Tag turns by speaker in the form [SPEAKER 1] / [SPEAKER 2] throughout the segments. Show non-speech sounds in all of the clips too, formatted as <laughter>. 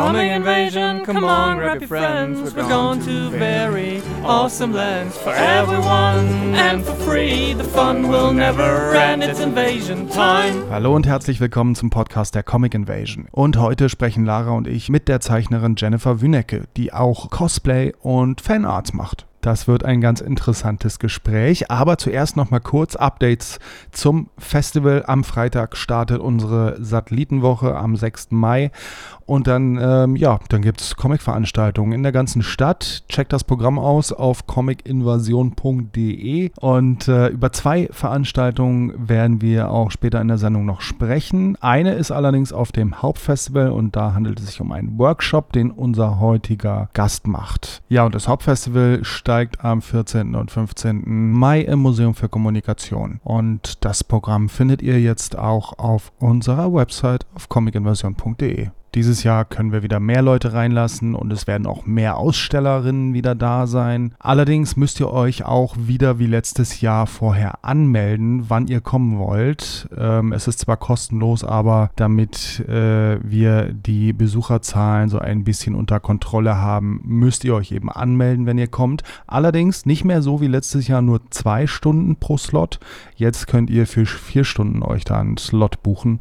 [SPEAKER 1] Coming invasion, come on, grab your friends. We're going to very awesome lands for everyone and for free. The fun will never end. It's invasion time.
[SPEAKER 2] Hallo und herzlich willkommen zum Podcast der Comic Invasion. Und heute sprechen Lara und ich mit der Zeichnerin Jennifer Wünecke, die auch Cosplay und Fanarts macht. Das wird ein ganz interessantes Gespräch. Aber zuerst noch mal kurz Updates zum Festival. Am Freitag startet unsere Satellitenwoche am 6. Mai. Und dann, ähm, ja, dann gibt es Comic-Veranstaltungen in der ganzen Stadt. Checkt das Programm aus auf comicinvasion.de. Und äh, über zwei Veranstaltungen werden wir auch später in der Sendung noch sprechen. Eine ist allerdings auf dem Hauptfestival und da handelt es sich um einen Workshop, den unser heutiger Gast macht. Ja, und das Hauptfestival steigt am 14. und 15. Mai im Museum für Kommunikation. Und das Programm findet ihr jetzt auch auf unserer Website auf comicinvasion.de. Dieses Jahr können wir wieder mehr Leute reinlassen und es werden auch mehr Ausstellerinnen wieder da sein. Allerdings müsst ihr euch auch wieder wie letztes Jahr vorher anmelden, wann ihr kommen wollt. Ähm, es ist zwar kostenlos, aber damit äh, wir die Besucherzahlen so ein bisschen unter Kontrolle haben, müsst ihr euch eben anmelden, wenn ihr kommt. Allerdings nicht mehr so wie letztes Jahr nur zwei Stunden pro Slot. Jetzt könnt ihr für vier Stunden euch da einen Slot buchen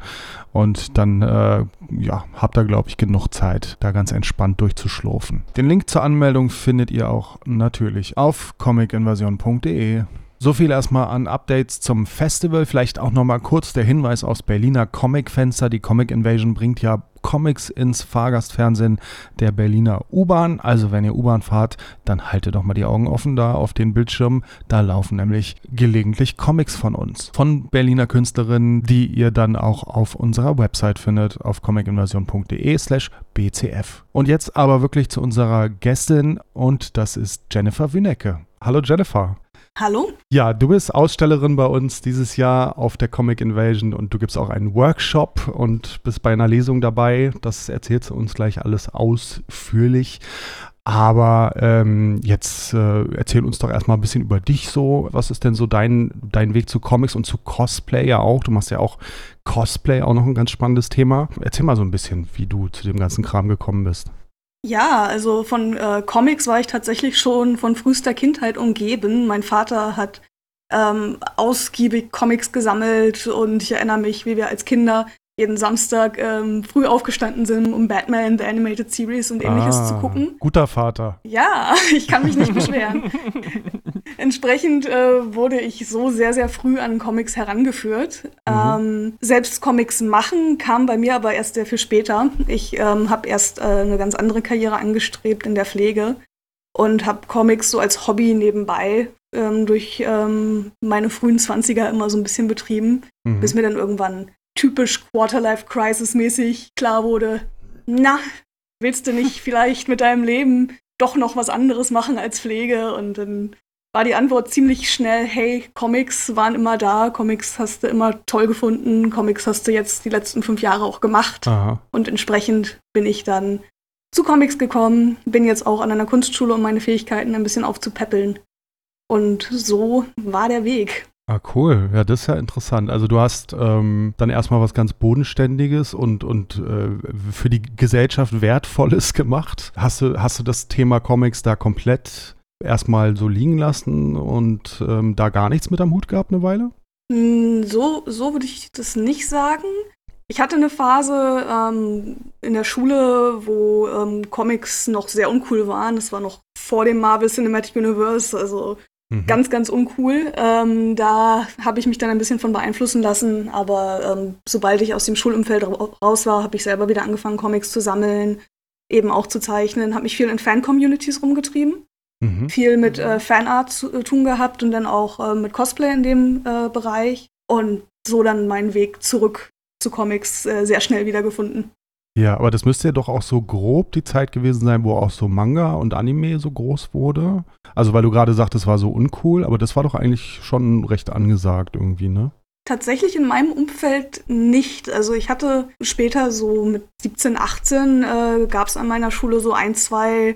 [SPEAKER 2] und dann äh, ja, habt ihr, glaube ich, genug Zeit, da ganz entspannt durchzuschlurfen. Den Link zur Anmeldung findet ihr auch natürlich auf comicinvasion.de. So viel erstmal an Updates zum Festival. Vielleicht auch nochmal kurz der Hinweis aus Berliner Comic-Fenster. Die Comic Invasion bringt ja Comics ins Fahrgastfernsehen der Berliner U-Bahn. Also wenn ihr U-Bahn fahrt, dann haltet doch mal die Augen offen da auf den Bildschirm. Da laufen nämlich gelegentlich Comics von uns. Von Berliner Künstlerinnen, die ihr dann auch auf unserer Website findet, auf comicinvasion.de slash bcf. Und jetzt aber wirklich zu unserer Gästin und das ist Jennifer Wünecke. Hallo Jennifer.
[SPEAKER 3] Hallo?
[SPEAKER 2] Ja, du bist Ausstellerin bei uns dieses Jahr auf der Comic Invasion und du gibst auch einen Workshop und bist bei einer Lesung dabei. Das erzählst du uns gleich alles ausführlich. Aber ähm, jetzt äh, erzähl uns doch erstmal ein bisschen über dich so. Was ist denn so dein, dein Weg zu Comics und zu Cosplay ja auch? Du machst ja auch Cosplay, auch noch ein ganz spannendes Thema. Erzähl mal so ein bisschen, wie du zu dem ganzen Kram gekommen bist.
[SPEAKER 3] Ja, also von äh, Comics war ich tatsächlich schon von frühester Kindheit umgeben. Mein Vater hat ähm, ausgiebig Comics gesammelt und ich erinnere mich, wie wir als Kinder jeden Samstag ähm, früh aufgestanden sind, um Batman, The Animated Series und ähnliches
[SPEAKER 2] ah,
[SPEAKER 3] zu gucken.
[SPEAKER 2] Guter Vater.
[SPEAKER 3] Ja, <laughs> ich kann mich nicht beschweren. <laughs> Entsprechend äh, wurde ich so sehr, sehr früh an Comics herangeführt. Mhm. Ähm, selbst Comics machen kam bei mir aber erst sehr viel später. Ich ähm, habe erst äh, eine ganz andere Karriere angestrebt in der Pflege und habe Comics so als Hobby nebenbei ähm, durch ähm, meine frühen Zwanziger immer so ein bisschen betrieben, mhm. bis mir dann irgendwann typisch Quarterlife-Crisis-mäßig klar wurde, na, willst du nicht <laughs> vielleicht mit deinem Leben doch noch was anderes machen als Pflege? Und dann war die Antwort ziemlich schnell, hey, Comics waren immer da, Comics hast du immer toll gefunden, Comics hast du jetzt die letzten fünf Jahre auch gemacht. Aha. Und entsprechend bin ich dann zu Comics gekommen, bin jetzt auch an einer Kunstschule, um meine Fähigkeiten ein bisschen aufzupäppeln. Und so war der Weg.
[SPEAKER 2] Ah, cool. Ja, das ist ja interessant. Also du hast ähm, dann erstmal was ganz Bodenständiges und, und äh, für die Gesellschaft Wertvolles gemacht. Hast du, hast du das Thema Comics da komplett erstmal so liegen lassen und ähm, da gar nichts mit am Hut gehabt eine Weile?
[SPEAKER 3] Hm, so, so würde ich das nicht sagen. Ich hatte eine Phase ähm, in der Schule, wo ähm, Comics noch sehr uncool waren. Das war noch vor dem Marvel Cinematic Universe, also Mhm. Ganz, ganz uncool. Ähm, da habe ich mich dann ein bisschen von beeinflussen lassen, aber ähm, sobald ich aus dem Schulumfeld raus war, habe ich selber wieder angefangen, Comics zu sammeln, eben auch zu zeichnen, habe mich viel in Fan-Communities rumgetrieben, mhm. viel mit äh, Fanart zu äh, tun gehabt und dann auch äh, mit Cosplay in dem äh, Bereich und so dann meinen Weg zurück zu Comics äh, sehr schnell wiedergefunden.
[SPEAKER 2] Ja, aber das müsste ja doch auch so grob die Zeit gewesen sein, wo auch so Manga und Anime so groß wurde. Also, weil du gerade sagtest, es war so uncool, aber das war doch eigentlich schon recht angesagt irgendwie, ne?
[SPEAKER 3] Tatsächlich in meinem Umfeld nicht. Also ich hatte später so mit 17, 18 äh, gab es an meiner Schule so ein, zwei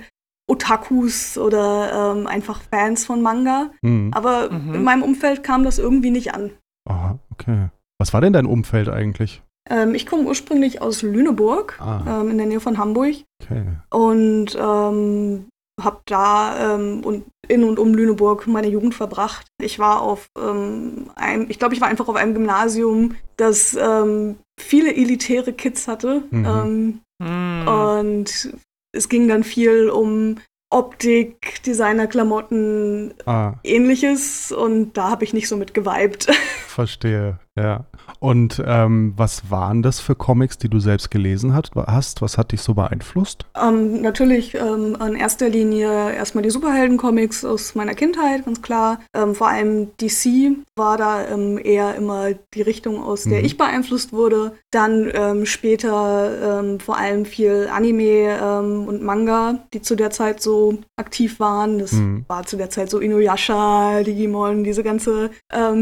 [SPEAKER 3] Otakus oder ähm, einfach Fans von Manga.
[SPEAKER 2] Mhm.
[SPEAKER 3] Aber
[SPEAKER 1] Mhm.
[SPEAKER 3] in meinem Umfeld kam das irgendwie nicht an.
[SPEAKER 2] Aha, okay. Was war denn dein Umfeld eigentlich?
[SPEAKER 3] Ähm, ich komme ursprünglich aus Lüneburg,
[SPEAKER 2] Ah.
[SPEAKER 3] ähm, in der Nähe von Hamburg.
[SPEAKER 2] Okay.
[SPEAKER 3] Und ähm, habe da ähm, und in und um Lüneburg meine Jugend verbracht. Ich war auf ähm, einem, ich glaube, ich war einfach auf einem Gymnasium, das ähm, viele elitäre Kids hatte.
[SPEAKER 2] Mhm.
[SPEAKER 3] Ähm,
[SPEAKER 1] Hm.
[SPEAKER 3] und es ging dann viel um Optik, Designerklamotten,
[SPEAKER 2] Ah,
[SPEAKER 3] ähnliches. Und da habe ich nicht so mit geweibt. <laughs>
[SPEAKER 2] verstehe. Ja. Und ähm, was waren das für Comics, die du selbst gelesen hat, hast? Was hat dich so beeinflusst?
[SPEAKER 3] Ähm, natürlich ähm, in erster Linie erstmal die Superhelden-Comics aus meiner Kindheit, ganz klar. Ähm, vor allem DC war da ähm, eher immer die Richtung, aus der
[SPEAKER 2] Mhm.
[SPEAKER 3] ich beeinflusst wurde. Dann ähm, später vor allem viel Anime und Manga, die zu der Zeit so aktiv waren. Das
[SPEAKER 2] Mhm.
[SPEAKER 3] war zu der Zeit so Inuyasha, Digimon, diese ganze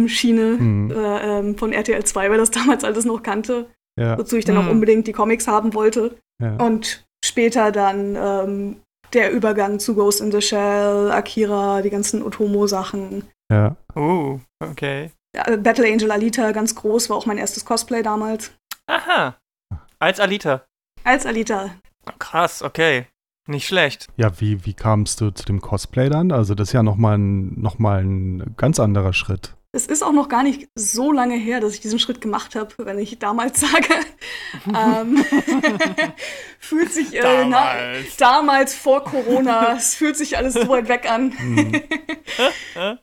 [SPEAKER 3] Schiene
[SPEAKER 2] Mhm.
[SPEAKER 3] äh, von RTL 2, weil das damals alles noch kannte,
[SPEAKER 2] Ja.
[SPEAKER 3] wozu ich dann auch
[SPEAKER 1] Mhm.
[SPEAKER 3] unbedingt die Comics haben wollte.
[SPEAKER 2] ja.
[SPEAKER 3] Und später dann ähm, der Übergang zu Ghost in the Shell, Akira, die ganzen Otomo-Sachen.
[SPEAKER 2] ja.
[SPEAKER 1] Uh, okay.
[SPEAKER 3] Battle Angel Alita, ganz groß, war auch mein erstes Cosplay damals.
[SPEAKER 1] Aha. Als Alita.
[SPEAKER 3] Als Alita.
[SPEAKER 1] Krass, okay. Nicht schlecht.
[SPEAKER 2] Ja, wie, wie kamst du zu dem Cosplay dann? Also das ist ja nochmal ein, noch mal ein ganz anderer Schritt.
[SPEAKER 3] Es ist auch noch gar nicht so lange her, dass ich diesen Schritt gemacht habe, wenn ich damals <laughs> sage. ähm, <laughs> fühlt sich äh, na,
[SPEAKER 1] Damals.
[SPEAKER 3] damals vor Corona, <laughs> es fühlt sich alles so weit weg an.
[SPEAKER 2] Mhm.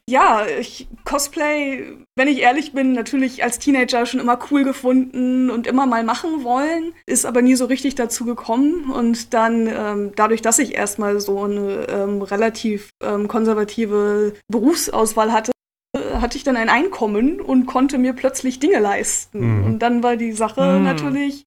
[SPEAKER 3] Ja, ich, Cosplay, wenn ich ehrlich bin, natürlich als Teenager schon immer cool gefunden und immer mal machen wollen, ist aber nie so richtig dazu gekommen. Und dann, ähm, dadurch, dass ich erstmal so eine ähm, relativ ähm, konservative Berufsauswahl hatte, hatte ich dann ein Einkommen und konnte mir plötzlich Dinge leisten.
[SPEAKER 2] Mhm.
[SPEAKER 3] Und dann war die Sache
[SPEAKER 1] Mhm.
[SPEAKER 3] natürlich,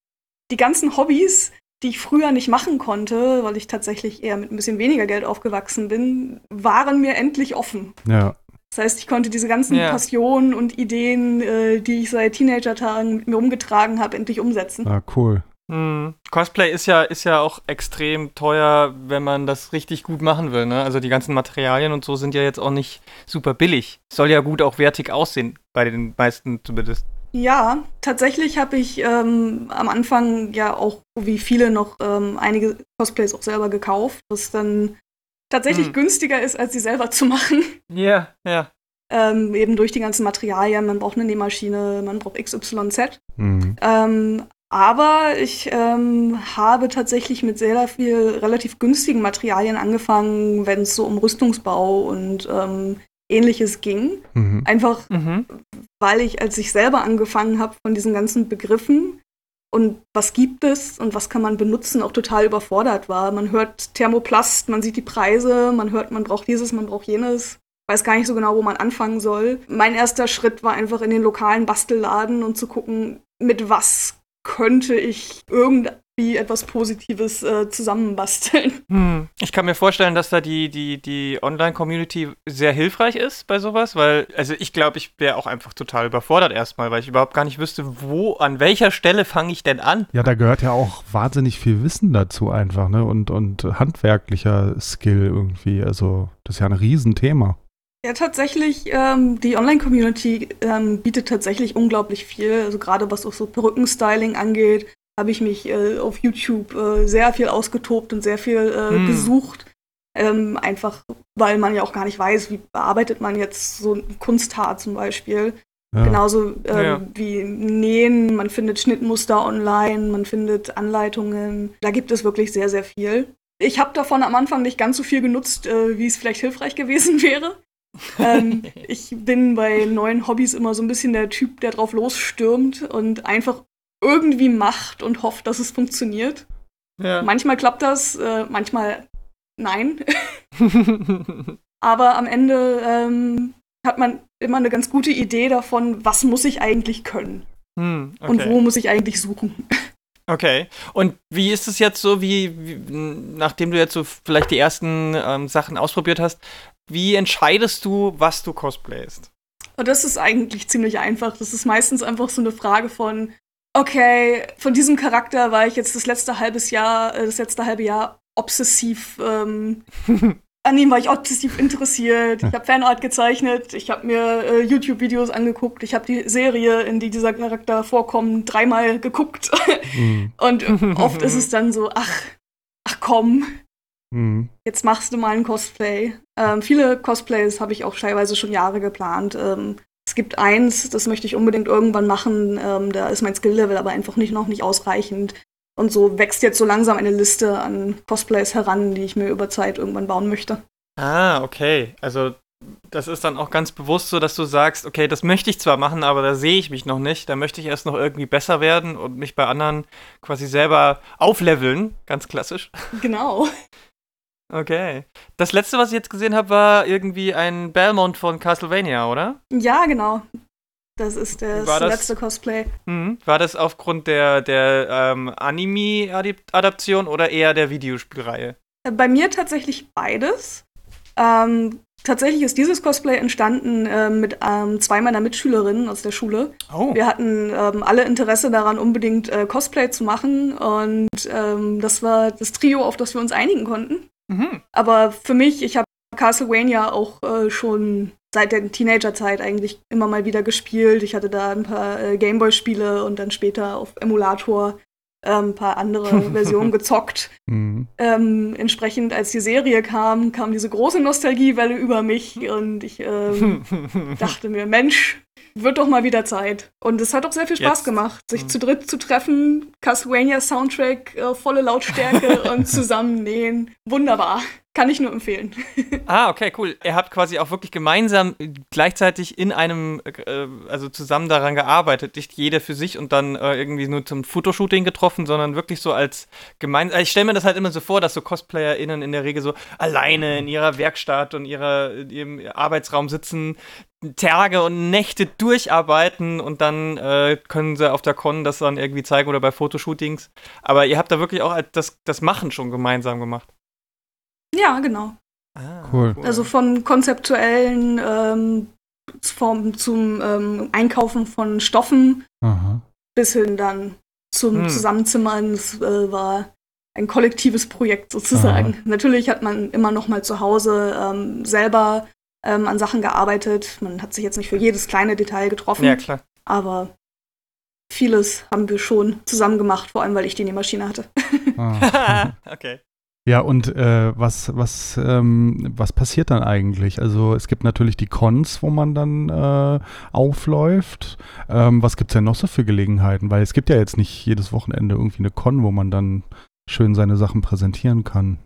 [SPEAKER 3] die ganzen Hobbys, die ich früher nicht machen konnte, weil ich tatsächlich eher mit ein bisschen weniger Geld aufgewachsen bin, waren mir endlich offen.
[SPEAKER 2] Ja.
[SPEAKER 3] Das heißt, ich konnte diese ganzen
[SPEAKER 1] Ja.
[SPEAKER 3] Passionen und Ideen, äh, die ich seit Teenager-Tagen mit mir umgetragen habe, endlich umsetzen.
[SPEAKER 2] Ah, cool.
[SPEAKER 1] Hm. Cosplay ist ja, ist ja auch extrem teuer, wenn man das richtig gut machen will. Ne? Also die ganzen Materialien und so sind ja jetzt auch nicht super billig. Soll ja gut auch wertig aussehen, bei den meisten zumindest.
[SPEAKER 3] Ja, tatsächlich habe ich ähm, am Anfang ja auch, wie viele noch, ähm, einige Cosplays auch selber gekauft, was dann tatsächlich
[SPEAKER 1] Hm.
[SPEAKER 3] günstiger ist, als sie selber zu machen.
[SPEAKER 1] Ja, ja.
[SPEAKER 3] Ähm, eben durch die ganzen Materialien. Man braucht eine Nähmaschine, man braucht XYZ.
[SPEAKER 2] Mhm.
[SPEAKER 3] Ähm, aber ich ähm, habe tatsächlich mit sehr viel relativ günstigen Materialien angefangen, wenn es so um Rüstungsbau und ähm, ähnliches ging.
[SPEAKER 2] Mhm.
[SPEAKER 3] Einfach
[SPEAKER 1] Mhm.
[SPEAKER 3] weil ich, als ich selber angefangen habe von diesen ganzen Begriffen und was gibt es und was kann man benutzen, auch total überfordert war. Man hört Thermoplast, man sieht die Preise, man hört, man braucht dieses, man braucht jenes. Weiß gar nicht so genau, wo man anfangen soll. Mein erster Schritt war einfach in den lokalen Bastelladen und zu gucken, mit was könnte ich irgendwie etwas Positives äh, zusammenbasteln. <laughs>
[SPEAKER 1] Hm. Ich kann mir vorstellen, dass da die, die, die Online-Community sehr hilfreich ist bei sowas, weil, also ich glaube, ich wäre auch einfach total überfordert erstmal, weil ich überhaupt gar nicht wüsste, wo, an welcher Stelle fange ich denn an?
[SPEAKER 2] Ja, da gehört ja auch wahnsinnig viel Wissen dazu einfach, ne? Und, und handwerklicher Skill irgendwie. Also, das ist ja ein Riesenthema.
[SPEAKER 3] Ja, tatsächlich, ähm, die Online-Community ähm, bietet tatsächlich unglaublich viel. Also gerade was auch so Perückenstyling angeht, habe ich mich äh, auf YouTube äh, sehr viel ausgetobt und sehr viel äh,
[SPEAKER 1] Hm.
[SPEAKER 3] gesucht. Ähm, einfach, weil man ja auch gar nicht weiß, wie bearbeitet man jetzt so ein Kunsthaar zum Beispiel.
[SPEAKER 2] Ja.
[SPEAKER 3] Genauso ähm,
[SPEAKER 1] Ja.
[SPEAKER 3] wie Nähen, man findet Schnittmuster online, man findet Anleitungen. Da gibt es wirklich sehr, sehr viel. Ich habe davon am Anfang nicht ganz so viel genutzt, äh, wie es vielleicht hilfreich <laughs> gewesen wäre. Ähm, ich bin bei neuen Hobbys immer so ein bisschen der Typ, der drauf losstürmt und einfach irgendwie macht und hofft, dass es funktioniert.
[SPEAKER 1] Ja.
[SPEAKER 3] Manchmal klappt das, äh, manchmal nein. <laughs> Aber am Ende ähm, hat man immer eine ganz gute Idee davon, was muss ich eigentlich können
[SPEAKER 1] hm, okay.
[SPEAKER 3] und wo muss ich eigentlich suchen. <laughs>
[SPEAKER 1] Okay. Und wie ist es jetzt so, wie, wie nachdem du jetzt so vielleicht die ersten ähm, Sachen ausprobiert hast, wie entscheidest du, was du cosplayst?
[SPEAKER 3] Und das ist eigentlich ziemlich einfach. Das ist meistens einfach so eine Frage von, okay, von diesem Charakter war ich jetzt das letzte halbes Jahr, äh, das letzte halbe Jahr obsessiv ähm, <laughs> an ihm war ich obsessiv interessiert. Ich habe Fanart gezeichnet, ich habe mir äh, YouTube-Videos angeguckt, ich habe die Serie, in die dieser Charakter vorkommt, dreimal geguckt. Mhm. <laughs> Und oft ist es <laughs> dann so, ach, ach komm, mhm. jetzt machst du mal ein Cosplay. Ähm, viele Cosplays habe ich auch teilweise schon Jahre geplant. Ähm, es gibt eins, das möchte ich unbedingt irgendwann machen. Ähm, da ist mein Skill-Level aber einfach nicht, noch nicht ausreichend. Und so wächst jetzt so langsam eine Liste an Cosplays heran, die ich mir über Zeit irgendwann bauen möchte.
[SPEAKER 1] Ah, okay. Also das ist dann auch ganz bewusst so, dass du sagst, okay, das möchte ich zwar machen, aber da sehe ich mich noch nicht. Da möchte ich erst noch irgendwie besser werden und mich bei anderen quasi selber aufleveln. Ganz klassisch.
[SPEAKER 3] Genau.
[SPEAKER 1] Okay. Das letzte, was ich jetzt gesehen habe, war irgendwie ein Belmont von Castlevania, oder?
[SPEAKER 3] Ja, genau. Das ist das, das letzte Cosplay.
[SPEAKER 1] Mh, war das aufgrund der, der ähm, Anime-Adaption oder eher der Videospielreihe?
[SPEAKER 3] Bei mir tatsächlich beides. Ähm, tatsächlich ist dieses Cosplay entstanden äh, mit ähm, zwei meiner Mitschülerinnen aus der Schule. Oh. Wir hatten ähm, alle Interesse daran, unbedingt äh, Cosplay zu machen. Und ähm, das war das Trio, auf das wir uns einigen konnten. Mhm. Aber für mich, ich habe Castlevania auch äh, schon seit der Teenagerzeit eigentlich immer mal wieder gespielt. Ich hatte da ein paar äh, Gameboy-Spiele und dann später auf Emulator ähm, ein paar andere <laughs> Versionen gezockt. Mhm. Ähm, entsprechend, als die Serie kam, kam diese große Nostalgiewelle über mich und ich ähm, <laughs> dachte mir, Mensch, wird doch mal wieder Zeit. Und es hat auch sehr viel Spaß Jetzt. gemacht, sich mhm. zu dritt zu treffen, Castlevania Soundtrack, äh, volle Lautstärke <laughs> und zusammen nähen. Wunderbar. Kann ich nur empfehlen. <laughs>
[SPEAKER 1] ah, okay, cool. Ihr habt quasi auch wirklich gemeinsam gleichzeitig in einem, äh, also zusammen daran gearbeitet. Nicht jeder für sich und dann äh, irgendwie nur zum Fotoshooting getroffen, sondern wirklich so als gemeinsam. Also ich stelle mir das halt immer so vor, dass so CosplayerInnen in der Regel so alleine in ihrer Werkstatt und ihrer, in ihrem Arbeitsraum sitzen, Tage und Nächte durcharbeiten und dann äh, können sie auf der Con das dann irgendwie zeigen oder bei Fotoshootings. Aber ihr habt da wirklich auch das, das Machen schon gemeinsam gemacht.
[SPEAKER 3] Ja, genau.
[SPEAKER 2] Ah, cool.
[SPEAKER 3] Also von konzeptuellen ähm, vom, zum ähm, Einkaufen von Stoffen Aha. bis hin dann zum hm. Zusammenzimmern. Es äh, war ein kollektives Projekt sozusagen. Aha. Natürlich hat man immer noch mal zu Hause ähm, selber ähm, an Sachen gearbeitet. Man hat sich jetzt nicht für jedes kleine Detail getroffen.
[SPEAKER 1] Ja, klar.
[SPEAKER 3] Aber vieles haben wir schon zusammen gemacht, vor allem weil ich die Nähmaschine hatte.
[SPEAKER 1] Ah. <laughs> <laughs> okay.
[SPEAKER 2] Ja, und äh, was, was, ähm, was passiert dann eigentlich? Also es gibt natürlich die Cons, wo man dann äh, aufläuft. Ähm, was gibt es denn noch so für Gelegenheiten? Weil es gibt ja jetzt nicht jedes Wochenende irgendwie eine Con, wo man dann schön seine Sachen präsentieren kann.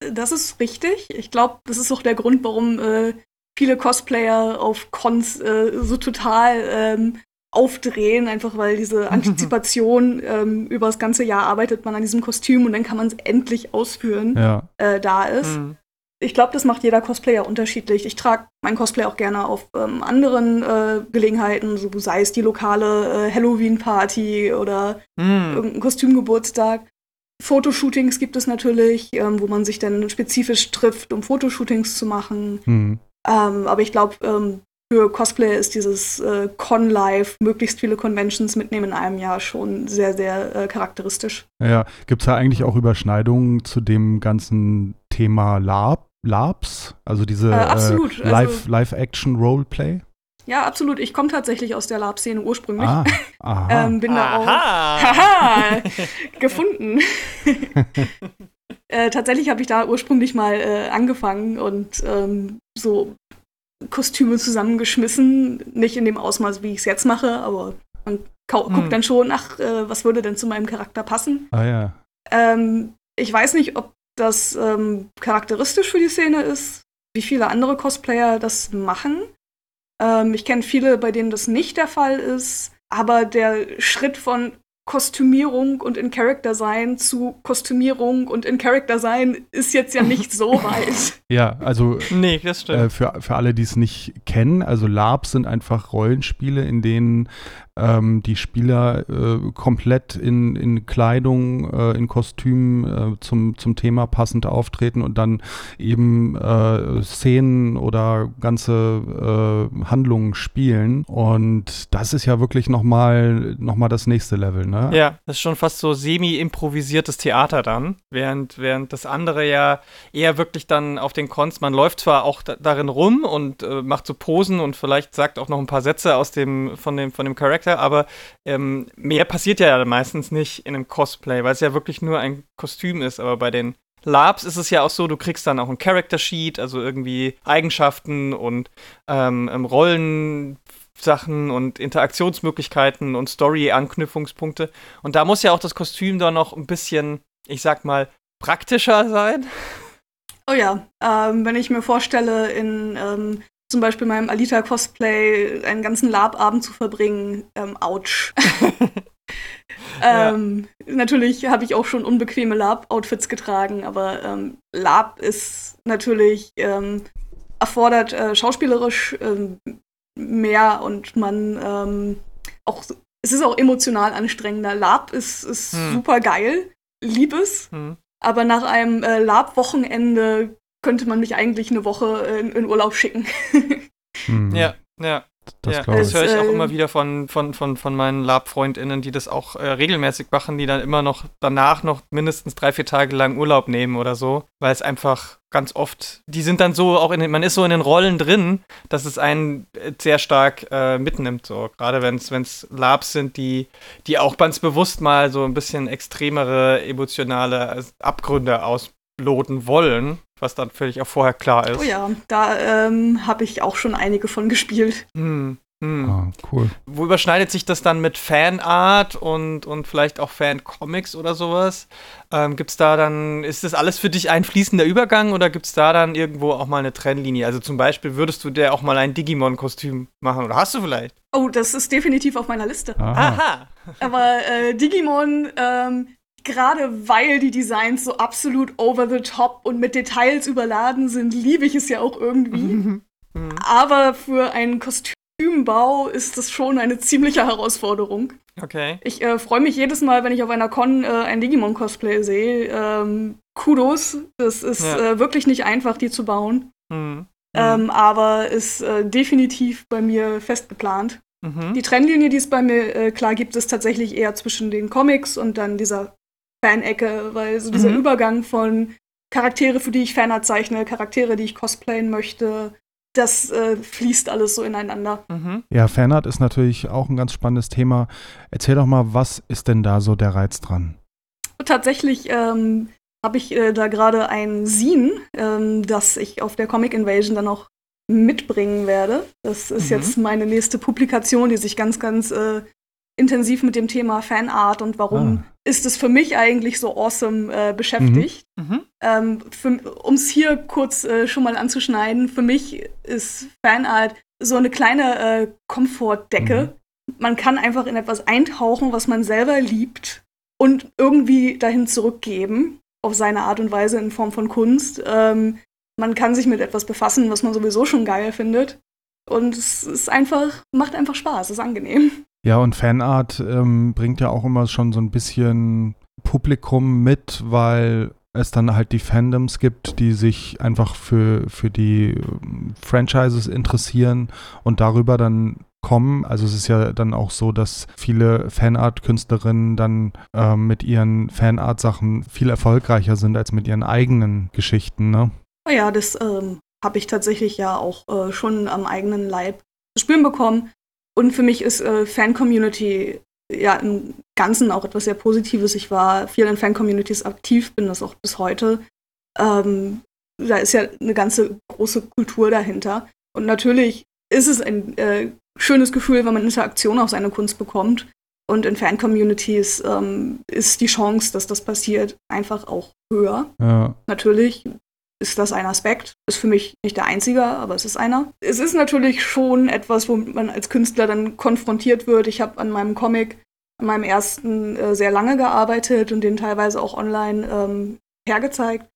[SPEAKER 3] Das ist richtig. Ich glaube, das ist auch der Grund, warum äh, viele Cosplayer auf Cons äh, so total ähm, aufdrehen, einfach weil diese <laughs> Antizipation ähm, über das ganze Jahr arbeitet man an diesem Kostüm und dann kann man es endlich ausführen,
[SPEAKER 2] ja.
[SPEAKER 3] äh, da ist. Mhm. Ich glaube, das macht jeder Cosplayer unterschiedlich. Ich trage mein Cosplay auch gerne auf ähm, anderen äh, Gelegenheiten, so sei es die lokale äh, Halloween-Party oder mhm. irgendein Kostümgeburtstag. Fotoshootings gibt es natürlich, ähm, wo man sich dann spezifisch trifft, um Fotoshootings zu machen. Mhm. Ähm, aber ich glaube, ähm, für Cosplay ist dieses äh, Con-Live, möglichst viele Conventions mitnehmen in einem Jahr schon sehr, sehr äh, charakteristisch.
[SPEAKER 2] Ja, gibt es da eigentlich auch Überschneidungen zu dem ganzen Thema Lab, Labs? Also diese äh. Äh, Live, Live-Action-Roleplay?
[SPEAKER 3] Ja, absolut. Ich komme tatsächlich aus der Lab-Szene ursprünglich.
[SPEAKER 2] Ah, <laughs>
[SPEAKER 3] ähm, bin da auch <laughs> haha, gefunden. <laughs> äh, tatsächlich habe ich da ursprünglich mal äh, angefangen und ähm, so Kostüme zusammengeschmissen. Nicht in dem Ausmaß, wie ich es jetzt mache, aber man guckt hm. dann schon, ach, äh, was würde denn zu meinem Charakter passen?
[SPEAKER 2] Ah ja.
[SPEAKER 3] Ähm, ich weiß nicht, ob das ähm, charakteristisch für die Szene ist, wie viele andere Cosplayer das machen. Ähm, ich kenne viele, bei denen das nicht der Fall ist. Aber der Schritt von Kostümierung und in Character sein zu Kostümierung und in Character sein ist jetzt ja nicht so <laughs> weit.
[SPEAKER 2] ja, also
[SPEAKER 1] nee, das stimmt.
[SPEAKER 2] Äh, für, für alle, die es nicht kennen, also LARPs sind einfach Rollenspiele, in denen ähm, die Spieler äh, komplett in, in Kleidung, äh, in Kostüm äh, zum, zum Thema passend auftreten und dann eben äh, Szenen oder ganze äh, Handlungen spielen. Und das ist ja wirklich nochmal noch mal das nächste Level, ne?
[SPEAKER 1] Ja, das ist schon fast so semi-improvisiertes Theater dann, während, während das andere ja eher wirklich dann auf den Cons, man läuft zwar auch da, darin rum und äh, macht so Posen und vielleicht sagt auch noch ein paar Sätze aus dem, von dem, von dem Charakter, aber ähm, mehr passiert ja meistens nicht in einem Cosplay, weil es ja wirklich nur ein Kostüm ist, aber bei den Labs ist es ja auch so, du kriegst dann auch ein Character Sheet, also irgendwie Eigenschaften und ähm, ähm Rollensachen und Interaktionsmöglichkeiten und Story-Anknüpfungspunkte. Und da muss ja auch das Kostüm dann noch ein bisschen, ich sag mal, praktischer sein.
[SPEAKER 3] Oh ja, ähm, wenn ich mir vorstelle, in ähm, zum Beispiel meinem Alita-Cosplay einen ganzen Lab-Abend zu verbringen, ähm, ouch. <laughs> ähm, ja. Natürlich habe ich auch schon unbequeme Lab-Outfits getragen, aber ähm, Lab ist natürlich ähm, erfordert äh, schauspielerisch ähm, mehr und man ähm, auch es ist auch emotional anstrengender. Lab ist, ist hm. super geil, lieb es. Hm. Aber nach einem äh, Lab-Wochenende könnte man mich eigentlich eine Woche in, in Urlaub schicken. <laughs>
[SPEAKER 1] hm. Ja, ja. Das, ja, das höre ich auch immer wieder von, von, von, von meinen Lab-FreundInnen, die das auch äh, regelmäßig machen, die dann immer noch danach noch mindestens drei, vier Tage lang Urlaub nehmen oder so, weil es einfach ganz oft, die sind dann so auch in den, man ist so in den Rollen drin, dass es einen äh, sehr stark äh, mitnimmt, so. Gerade wenn es Labs sind, die, die auch ganz bewusst mal so ein bisschen extremere emotionale Abgründe ausloten wollen was dann völlig auch vorher klar ist.
[SPEAKER 3] Oh ja, da ähm, habe ich auch schon einige von gespielt.
[SPEAKER 1] Hm. Hm. Ah, cool. Wo überschneidet sich das dann mit Fanart und, und vielleicht auch Fancomics oder sowas? Ähm, gibt's da dann, ist das alles für dich ein fließender Übergang oder gibt es da dann irgendwo auch mal eine Trennlinie? Also zum Beispiel würdest du dir auch mal ein Digimon-Kostüm machen oder hast du vielleicht?
[SPEAKER 3] Oh, das ist definitiv auf meiner Liste.
[SPEAKER 1] Aha. Aha.
[SPEAKER 3] Aber äh, Digimon ähm, gerade weil die Designs so absolut over the top und mit Details überladen sind, liebe ich es ja auch irgendwie. Mhm. Mhm. Aber für einen Kostümbau ist das schon eine ziemliche Herausforderung.
[SPEAKER 1] Okay.
[SPEAKER 3] Ich äh, freue mich jedes Mal, wenn ich auf einer Con äh, ein Digimon-Cosplay sehe. Ähm, Kudos. Das ist ja. äh, wirklich nicht einfach, die zu bauen. Mhm. Ähm, aber ist äh, definitiv bei mir fest geplant. Mhm. Die Trennlinie, die es bei mir äh, klar gibt, ist tatsächlich eher zwischen den Comics und dann dieser Fan-Ecke, weil so dieser mhm. Übergang von Charaktere, für die ich Fanart zeichne, Charaktere, die ich cosplayen möchte, das äh, fließt alles so ineinander.
[SPEAKER 2] Mhm. Ja, Fanart ist natürlich auch ein ganz spannendes Thema. Erzähl doch mal, was ist denn da so der Reiz dran?
[SPEAKER 3] Tatsächlich ähm, habe ich äh, da gerade ein Scene, ähm, das ich auf der Comic Invasion dann auch mitbringen werde. Das ist mhm. jetzt meine nächste Publikation, die sich ganz, ganz äh, intensiv mit dem Thema Fanart und warum ah. Ist es für mich eigentlich so awesome äh, beschäftigt. Mhm. mhm. Ähm, um es hier kurz äh, schon mal anzuschneiden, für mich ist Fanart so eine kleine äh, Komfortdecke. Mhm. Man kann einfach in etwas eintauchen, was man selber liebt und irgendwie dahin zurückgeben, auf seine Art und Weise in Form von Kunst. Ähm, man kann sich mit etwas befassen, was man sowieso schon geil findet. Und es ist einfach, macht einfach Spaß, es ist angenehm.
[SPEAKER 2] Ja, und Fanart ähm, bringt ja auch immer schon so ein bisschen Publikum mit, weil es dann halt die Fandoms gibt, die sich einfach für, für die ähm, Franchises interessieren und darüber dann kommen. Also es ist ja dann auch so, dass viele Fanart-Künstlerinnen dann äh, mit ihren Fanart-Sachen viel erfolgreicher sind als mit ihren eigenen Geschichten, ne?
[SPEAKER 3] Ja, das ähm, habe ich tatsächlich ja auch äh, schon am eigenen Leib zu spüren bekommen. Und für mich ist äh, Fan-Community ja im Ganzen auch etwas sehr Positives. Ich war viel in Fan-Communities aktiv, bin das auch bis heute. Ähm, da ist ja eine ganze große Kultur dahinter. Und natürlich ist es ein äh, schönes Gefühl, wenn man Interaktion auf seine Kunst bekommt. Und in Fan-Communities ähm, ist die Chance, dass das passiert, einfach auch höher. Ja. Natürlich ist das ein Aspekt. Ist für mich nicht der einzige, aber es ist einer. Es ist natürlich schon etwas, womit man als Künstler dann konfrontiert wird. Ich habe an meinem Comic, an meinem ersten, äh, sehr lange gearbeitet und den teilweise auch online ähm, hergezeigt.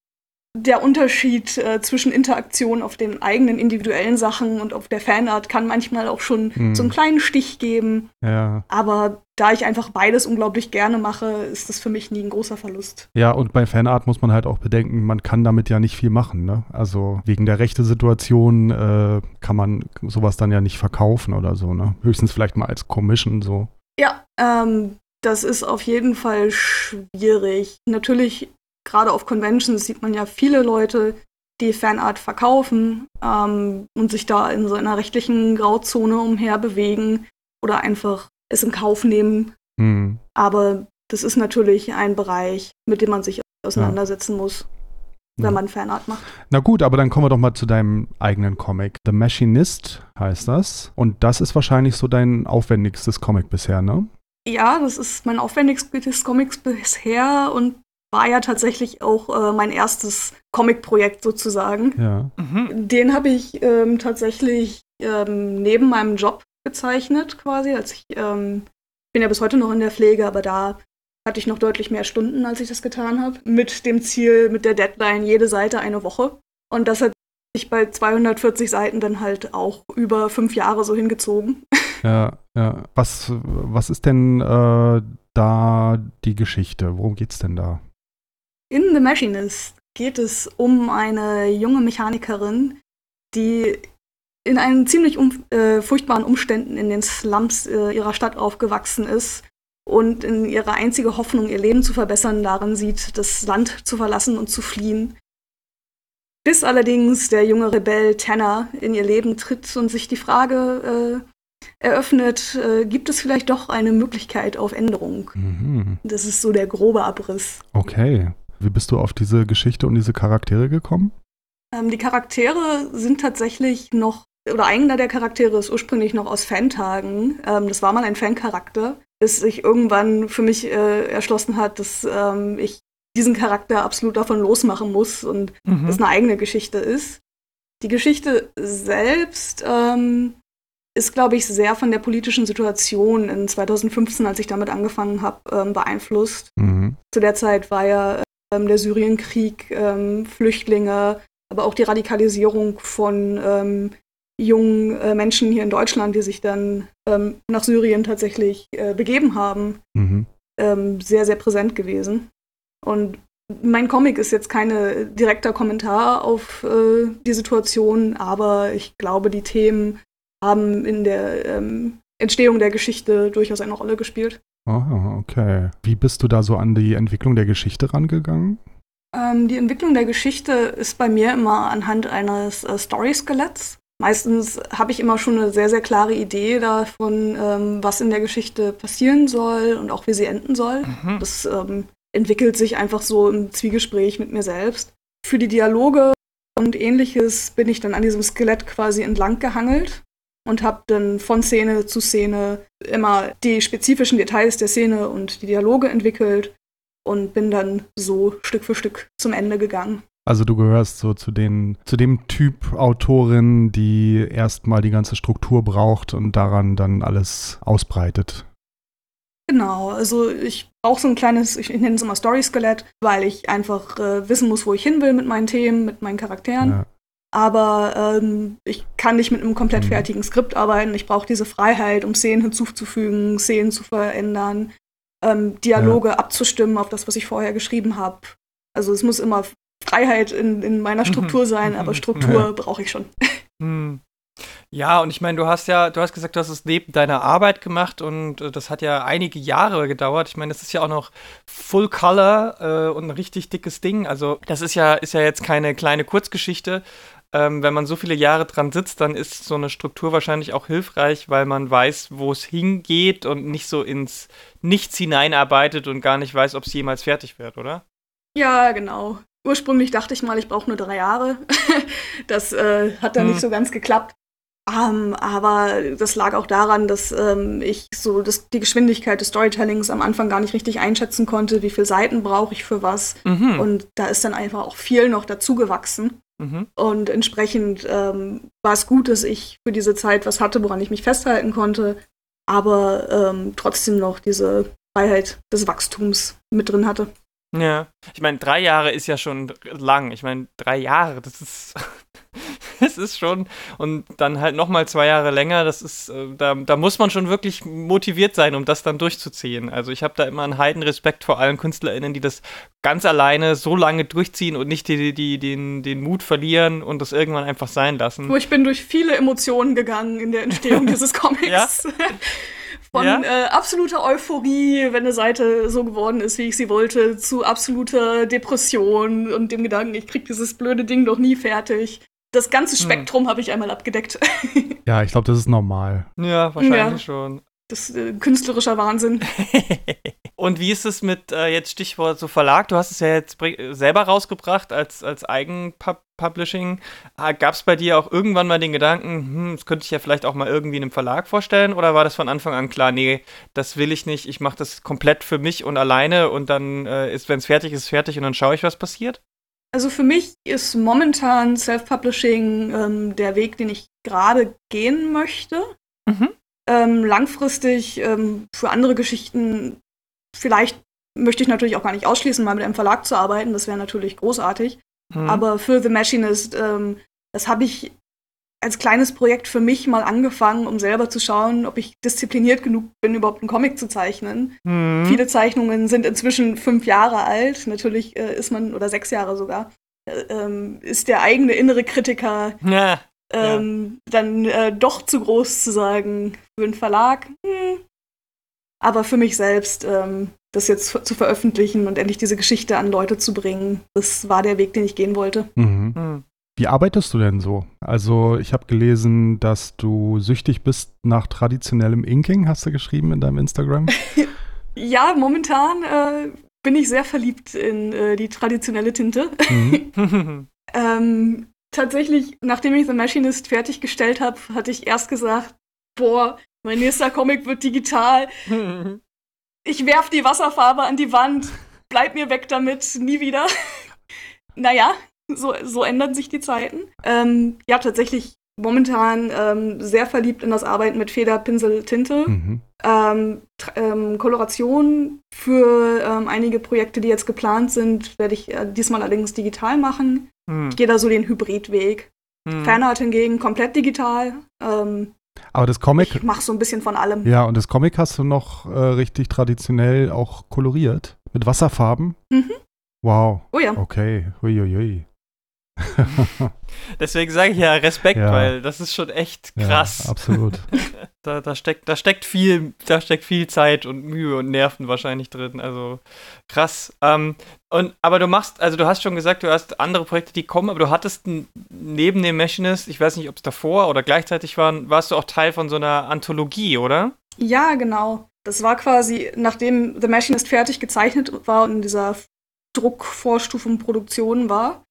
[SPEAKER 3] Der Unterschied äh, zwischen Interaktion auf den eigenen individuellen Sachen und auf der Fanart kann manchmal auch schon hm. so einen kleinen Stich geben.
[SPEAKER 2] Ja.
[SPEAKER 3] Aber da ich einfach beides unglaublich gerne mache, ist das für mich nie ein großer Verlust.
[SPEAKER 2] Ja, und bei Fanart muss man halt auch bedenken, man kann damit ja nicht viel machen. Ne? Also wegen der rechte Situation äh, kann man sowas dann ja nicht verkaufen oder so. Ne? Höchstens vielleicht mal als Commission so.
[SPEAKER 3] Ja, ähm, das ist auf jeden Fall schwierig. Natürlich gerade auf Conventions sieht man ja viele Leute, die Fanart verkaufen ähm, und sich da in so einer rechtlichen Grauzone umher bewegen oder einfach es in Kauf nehmen. Mhm. Aber das ist natürlich ein Bereich, mit dem man sich auseinandersetzen ja. muss, wenn ja. man Fanart macht.
[SPEAKER 2] Na gut, aber dann kommen wir doch mal zu deinem eigenen Comic. The Machinist heißt das. Und das ist wahrscheinlich so dein aufwendigstes Comic bisher, ne?
[SPEAKER 3] Ja, das ist mein aufwendigstes Comic bisher und war ja tatsächlich auch äh, mein erstes Comic-Projekt sozusagen.
[SPEAKER 2] Ja.
[SPEAKER 3] Mhm. Den habe ich ähm, tatsächlich ähm, neben meinem Job gezeichnet, quasi. Als ich ähm, bin ja bis heute noch in der Pflege, aber da hatte ich noch deutlich mehr Stunden, als ich das getan habe. Mit dem Ziel, mit der Deadline jede Seite eine Woche. Und das hat sich bei 240 Seiten dann halt auch über fünf Jahre so hingezogen. <laughs>
[SPEAKER 2] Ja, ja. Was, was ist denn äh, da die Geschichte? Worum geht's denn da?
[SPEAKER 3] In The Machinist geht es um eine junge Mechanikerin, die in einen ziemlich um, äh, furchtbaren Umständen in den Slums äh, ihrer Stadt aufgewachsen ist und in ihre einzige Hoffnung, ihr Leben zu verbessern, darin sieht, das Land zu verlassen und zu fliehen. Bis allerdings der junge Rebell Tanner in ihr Leben tritt und sich die Frage äh, eröffnet, äh, gibt es vielleicht doch eine Möglichkeit auf Änderung? Mhm. Das ist so der grobe Abriss.
[SPEAKER 2] Okay. Wie bist du auf diese Geschichte und diese Charaktere gekommen?
[SPEAKER 3] Ähm, die Charaktere sind tatsächlich noch, oder einer der Charaktere ist ursprünglich noch aus Fantagen. Ähm, das war mal ein Fancharakter, bis sich irgendwann für mich äh, erschlossen hat, dass ähm, ich diesen Charakter absolut davon losmachen muss und mhm. das eine eigene Geschichte ist. Die Geschichte selbst ähm, ist, glaube ich, sehr von der politischen Situation in 2015, als ich damit angefangen habe, ähm, beeinflusst. Mhm. Zu der Zeit war ja der Syrienkrieg, ähm, Flüchtlinge, aber auch die Radikalisierung von ähm, jungen äh, Menschen hier in Deutschland, die sich dann ähm, nach Syrien tatsächlich äh, begeben haben, mhm. Ähm, sehr, sehr präsent gewesen. Und mein Comic ist jetzt kein direkter Kommentar auf äh, die Situation, aber ich glaube, die Themen haben in der ähm, Entstehung der Geschichte durchaus eine Rolle gespielt.
[SPEAKER 2] Ah, okay. Wie bist du da so an die Entwicklung der Geschichte rangegangen?
[SPEAKER 3] Ähm, die Entwicklung der Geschichte ist bei mir immer anhand eines äh, Story-Skeletts. Meistens habe ich immer schon eine sehr, sehr klare Idee davon, ähm, was in der Geschichte passieren soll und auch wie sie enden soll. Mhm. Das ähm, entwickelt sich einfach so im Zwiegespräch mit mir selbst. Für die Dialoge und ähnliches bin ich dann an diesem Skelett quasi entlang gehangelt und habe dann von Szene zu Szene immer die spezifischen Details der Szene und die Dialoge entwickelt und bin dann so Stück für Stück zum Ende gegangen.
[SPEAKER 2] Also du gehörst so zu den zu dem Typ Autorin, die erstmal die ganze Struktur braucht und daran dann alles ausbreitet.
[SPEAKER 3] Genau, also ich brauche so ein kleines, ich nenne es immer Story-Skelett, weil ich einfach äh, wissen muss, wo ich hin will mit meinen Themen, mit meinen Charakteren. Ja aber ähm, ich kann nicht mit einem komplett mhm. fertigen Skript arbeiten. Ich brauche diese Freiheit, um Szenen hinzuzufügen, Szenen zu verändern, ähm, Dialoge ja. abzustimmen auf das, was ich vorher geschrieben habe. Also es muss immer Freiheit in, in meiner mhm. Struktur sein, aber Struktur ja. brauche ich schon. <laughs>
[SPEAKER 1] Mhm. Ja, und ich meine, du hast ja, du hast gesagt, du hast es neben deiner Arbeit gemacht und äh, das hat ja einige Jahre gedauert. Ich meine, das ist ja auch noch Full Color äh, und ein richtig dickes Ding. Also, das ist ja, ist ja jetzt keine kleine Kurzgeschichte, ähm, wenn man so viele Jahre dran sitzt, dann ist so eine Struktur wahrscheinlich auch hilfreich, weil man weiß, wo es hingeht und nicht so ins Nichts hineinarbeitet und gar nicht weiß, ob es jemals fertig wird, oder?
[SPEAKER 3] Ja, genau. Ursprünglich dachte ich mal, ich brauche nur drei Jahre. <laughs> das äh, hat dann hm. nicht so ganz geklappt. Um, ähm, aber das lag auch daran, dass ähm, ich so das, die Geschwindigkeit des Storytellings am Anfang gar nicht richtig einschätzen konnte, wie viele Seiten brauche ich für was. Mhm. Und da ist dann einfach auch viel noch dazu gewachsen. Mhm. Und entsprechend ähm, war es gut, dass ich für diese Zeit was hatte, woran ich mich festhalten konnte, aber ähm, trotzdem noch diese Freiheit des Wachstums mit drin hatte.
[SPEAKER 1] Ja, ich meine, drei Jahre ist ja schon lang. Ich meine, drei Jahre, das ist, <laughs> das ist schon. Und dann halt nochmal zwei Jahre länger, das ist, äh, da, da muss man schon wirklich motiviert sein, um das dann durchzuziehen. Also ich habe da immer einen heiden Respekt vor allen KünstlerInnen, die das ganz alleine so lange durchziehen und nicht die, die, den, den Mut verlieren und das irgendwann einfach sein lassen.
[SPEAKER 3] Ich bin durch viele Emotionen gegangen in der Entstehung dieses <laughs> Comics. Ja? <laughs> Von ja? äh, absoluter Euphorie, wenn eine Seite so geworden ist, wie ich sie wollte, zu absoluter Depression und dem Gedanken, ich krieg dieses blöde Ding doch nie fertig. Das ganze hm. Spektrum hm. habe ich einmal abgedeckt. <laughs>
[SPEAKER 2] ja, ich glaube, das ist normal.
[SPEAKER 1] Ja, wahrscheinlich ja. schon.
[SPEAKER 3] Das ist äh, künstlerischer Wahnsinn. <laughs>
[SPEAKER 1] Und wie ist es mit äh, jetzt Stichwort so Verlag? Du hast es ja jetzt selber rausgebracht als, als Eigenpublishing. Ah, Gab es bei dir auch irgendwann mal den Gedanken, hm, das könnte ich ja vielleicht auch mal irgendwie in einem Verlag vorstellen? Oder war das von Anfang an klar, nee, das will ich nicht, ich mache das komplett für mich und alleine und dann äh, ist, wenn es fertig ist, fertig und dann schaue ich, was passiert?
[SPEAKER 3] Also für mich ist momentan Self-Publishing ähm, der Weg, den ich gerade gehen möchte. Mhm. Ähm, langfristig ähm, für andere Geschichten, vielleicht möchte ich natürlich auch gar nicht ausschließen, mal mit einem Verlag zu arbeiten. Das wäre natürlich großartig. Mhm. Aber für The Machinist, ähm, das habe ich als kleines Projekt für mich mal angefangen, um selber zu schauen, ob ich diszipliniert genug bin, überhaupt einen Comic zu zeichnen. Mhm. Viele Zeichnungen sind inzwischen fünf Jahre alt. Natürlich äh, ist man, oder sechs Jahre sogar, äh, ähm, ist der eigene innere Kritiker ja ähm, ja. dann äh, doch zu groß zu sagen für einen Verlag. Hm. Aber für mich selbst, ähm, das jetzt zu veröffentlichen und endlich diese Geschichte an Leute zu bringen, das war der Weg, den ich gehen wollte.
[SPEAKER 2] Mhm. Mhm. Wie arbeitest du denn so? Also ich habe gelesen, dass du süchtig bist nach traditionellem Inking, hast du geschrieben in deinem Instagram? <laughs>
[SPEAKER 3] ja, momentan äh, bin ich sehr verliebt in äh, die traditionelle Tinte. Mhm. <laughs> <laughs> ähm, tatsächlich, nachdem ich The Machinist fertiggestellt habe, hatte ich erst gesagt, boah, mein nächster Comic wird digital. Ich werf die Wasserfarbe an die Wand, bleib mir weg damit, nie wieder. naja, so, so ändern sich die Zeiten. Ähm, ja, tatsächlich momentan ähm, sehr verliebt in das Arbeiten mit Feder, Pinsel, Tinte. Mhm. Ähm, ähm, Koloration für ähm, einige Projekte, die jetzt geplant sind, werde ich äh, diesmal allerdings digital machen. Mhm. Ich gehe da so den Hybridweg. Mhm. Fanart hingegen komplett digital. Ähm,
[SPEAKER 2] aber das Comic.
[SPEAKER 3] Ich mache so ein bisschen von allem.
[SPEAKER 2] Ja, und das Comic hast du noch äh, richtig traditionell auch koloriert. Mit Wasserfarben. Mhm. Wow.
[SPEAKER 3] Oh ja.
[SPEAKER 2] Okay. Huiuiui. <laughs>
[SPEAKER 1] Deswegen sage ich ja Respekt, ja. weil das ist schon echt krass.
[SPEAKER 2] Ja, absolut. <laughs>
[SPEAKER 1] da, da, steckt, da, steckt viel, da steckt viel Zeit und Mühe und Nerven wahrscheinlich drin. Also krass. Ähm, und, aber du machst, also du hast schon gesagt, du hast andere Projekte, die kommen, aber du hattest neben dem Machinist, ich weiß nicht, ob es davor oder gleichzeitig waren, warst du auch Teil von so einer Anthologie, oder?
[SPEAKER 3] Ja, genau. Das war quasi, nachdem The Machinist fertig gezeichnet war und in dieser Druckvorstufenproduktion war,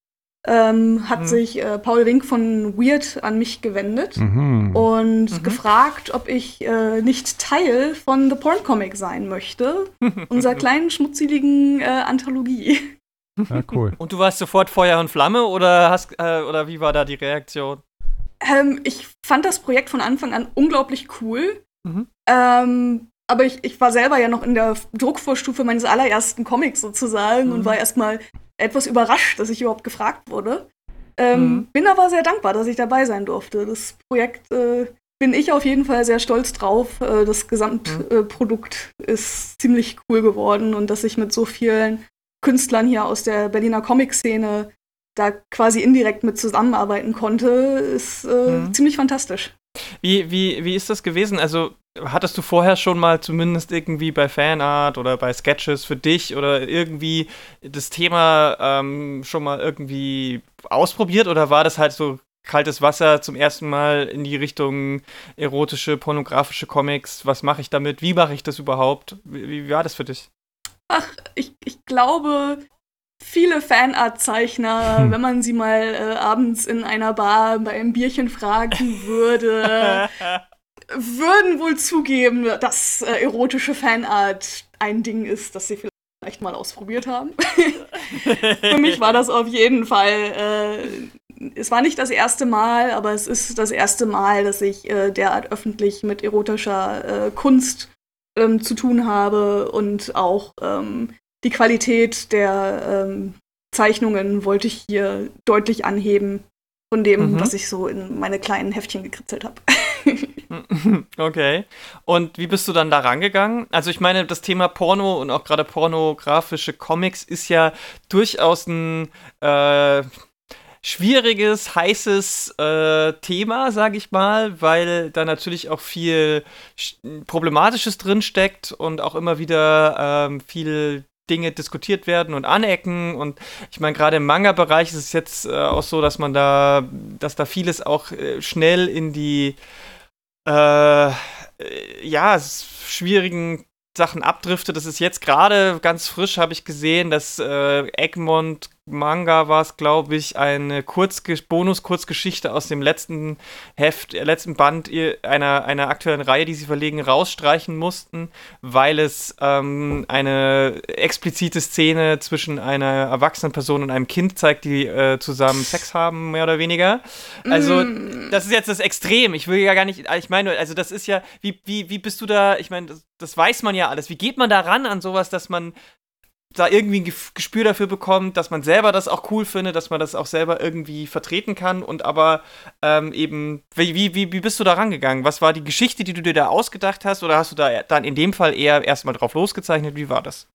[SPEAKER 3] ähm, hat mhm. sich äh, Paul Wink von Weird an mich gewendet mhm. und mhm. gefragt, ob ich äh, nicht Teil von The Porn Comic sein möchte, unserer <laughs> kleinen schmutzeligen äh, Anthologie.
[SPEAKER 2] Ja, cool.
[SPEAKER 1] Und du warst sofort Feuer und Flamme oder hast äh, oder wie war da die Reaktion?
[SPEAKER 3] Ähm, ich fand das Projekt von Anfang an unglaublich cool. Mhm. Ähm, aber ich, ich war selber ja noch in der Druckvorstufe meines allerersten Comics sozusagen und mhm. war erstmal etwas überrascht, dass ich überhaupt gefragt wurde. Ähm, mhm. Bin aber sehr dankbar, dass ich dabei sein durfte. Das Projekt äh, bin ich auf jeden Fall sehr stolz drauf. Äh, das Gesamtprodukt mhm. äh, ist ziemlich cool geworden und dass ich mit so vielen Künstlern hier aus der Berliner Comic-Szene da quasi indirekt mit zusammenarbeiten konnte, ist äh, mhm. ziemlich fantastisch.
[SPEAKER 1] Wie, wie, wie ist das gewesen? Also hattest du vorher schon mal zumindest irgendwie bei Fanart oder bei Sketches für dich oder irgendwie das Thema ähm, schon mal irgendwie ausprobiert oder war das halt so kaltes Wasser zum ersten Mal in die Richtung erotische, pornografische Comics? Was mache ich damit? Wie mache ich das überhaupt? Wie, wie war das für dich?
[SPEAKER 3] Ach, ich, ich glaube, viele Fanart-Zeichner, hm. wenn man sie mal äh, abends in einer Bar bei einem Bierchen fragen würde, <laughs> würden wohl zugeben, dass äh, erotische Fanart ein Ding ist, das sie vielleicht mal ausprobiert haben. <laughs> Für mich war das auf jeden Fall. Äh, es war nicht das erste Mal, aber es ist das erste Mal, dass ich äh, derart öffentlich mit erotischer äh, Kunst ähm, zu tun habe und auch ähm, die Qualität der ähm, Zeichnungen wollte ich hier deutlich anheben von dem, mhm. was ich so in meine kleinen Heftchen gekritzelt habe. <laughs>
[SPEAKER 1] okay. Und wie bist du dann da rangegangen? Also ich meine, das Thema Porno und auch gerade pornografische Comics ist ja durchaus ein äh, schwieriges, heißes äh, Thema, sage ich mal, weil da natürlich auch viel Problematisches drinsteckt und auch immer wieder ähm, viel Dinge diskutiert werden und anecken. Und ich meine, gerade im Manga-Bereich ist es jetzt äh, auch so, dass man da, dass da vieles auch äh, schnell in die äh, ja, schwierigen Sachen abdriftet. Das ist jetzt gerade ganz frisch, habe ich gesehen, dass äh, Egmont Manga war es, glaube ich, eine Bonus-Kurzgeschichte aus dem letzten Heft, äh, letzten Band einer, einer aktuellen Reihe, die sie verlegen, rausstreichen mussten, weil es ähm, eine explizite Szene zwischen einer erwachsenen Person und einem Kind zeigt, die äh, zusammen Sex haben, mehr oder weniger. Also, mm. das ist jetzt das Extrem. Ich will ja gar nicht, ich meine, also das ist ja, wie, wie, wie bist du da, ich meine, das, das weiß man ja alles. Wie geht man da ran an sowas, dass man da irgendwie ein Gespür dafür bekommt, dass man selber das auch cool findet, dass man das auch selber irgendwie vertreten kann und aber ähm, eben, wie, wie, wie bist du da rangegangen? Was war die Geschichte, die du dir da ausgedacht hast oder hast du da dann in dem Fall eher erstmal drauf losgezeichnet? Wie war das?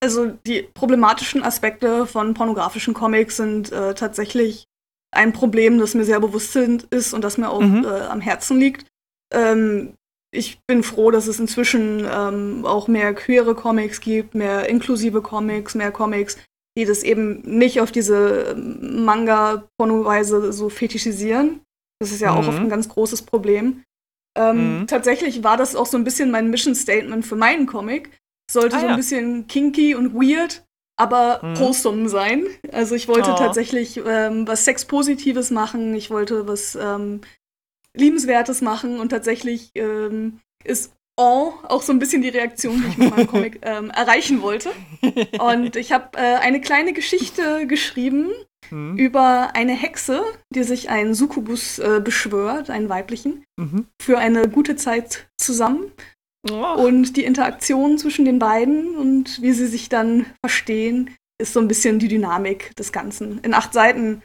[SPEAKER 3] Also die problematischen Aspekte von pornografischen Comics sind äh, tatsächlich ein Problem, das mir sehr bewusst ist und das mir auch mhm. äh, am Herzen liegt. Ähm, ich bin froh, dass es inzwischen ähm, auch mehr queere Comics gibt, mehr inklusive Comics, mehr Comics, die das eben nicht auf diese Manga-Porno-Weise so fetischisieren. Das ist ja mhm. auch oft ein ganz großes Problem. Ähm, mhm. Tatsächlich war das auch so ein bisschen mein Mission Statement für meinen Comic. Sollte ah, so ein ja. bisschen kinky und weird, aber mhm. wholesome sein. Also ich wollte oh. tatsächlich ähm, was Sexpositives machen. Ich wollte was ähm, Liebenswertes machen und tatsächlich ähm, ist Oh, auch so ein bisschen die Reaktion, die ich mit meinem Comic <laughs> ähm, erreichen wollte. Und ich habe äh, eine kleine Geschichte geschrieben mhm. über eine Hexe, die sich einen Succubus äh, beschwört, einen weiblichen, mhm. für eine gute Zeit zusammen. Oh. Und die Interaktion zwischen den beiden und wie sie sich dann verstehen, ist so ein bisschen die Dynamik des Ganzen. In acht Seiten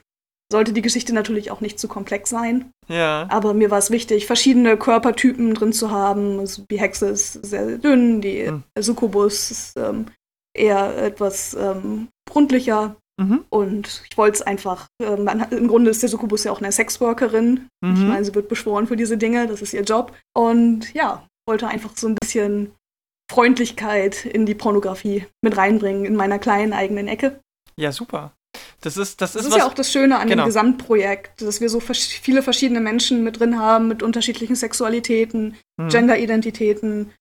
[SPEAKER 3] sollte die Geschichte natürlich auch nicht zu komplex sein.
[SPEAKER 1] Ja.
[SPEAKER 3] Aber mir war es wichtig, verschiedene Körpertypen drin zu haben. Also die Hexe ist sehr dünn, die hm. Succubus ist ähm, eher etwas ähm, rundlicher. Mhm. Und ich wollte es einfach, äh, man, im Grunde ist der Succubus ja auch eine Sexworkerin. Mhm. Ich meine, sie wird beschworen für diese Dinge, das ist ihr Job. Und ja, wollte einfach so ein bisschen Freundlichkeit in die Pornografie mit reinbringen, in meiner kleinen eigenen Ecke.
[SPEAKER 1] Ja, super. Das ist, das,
[SPEAKER 3] das
[SPEAKER 1] ist,
[SPEAKER 3] ist ja auch das Schöne an genau. dem Gesamtprojekt, dass wir so viele verschiedene Menschen mit drin haben, mit unterschiedlichen Sexualitäten, hm. Genderidentitäten.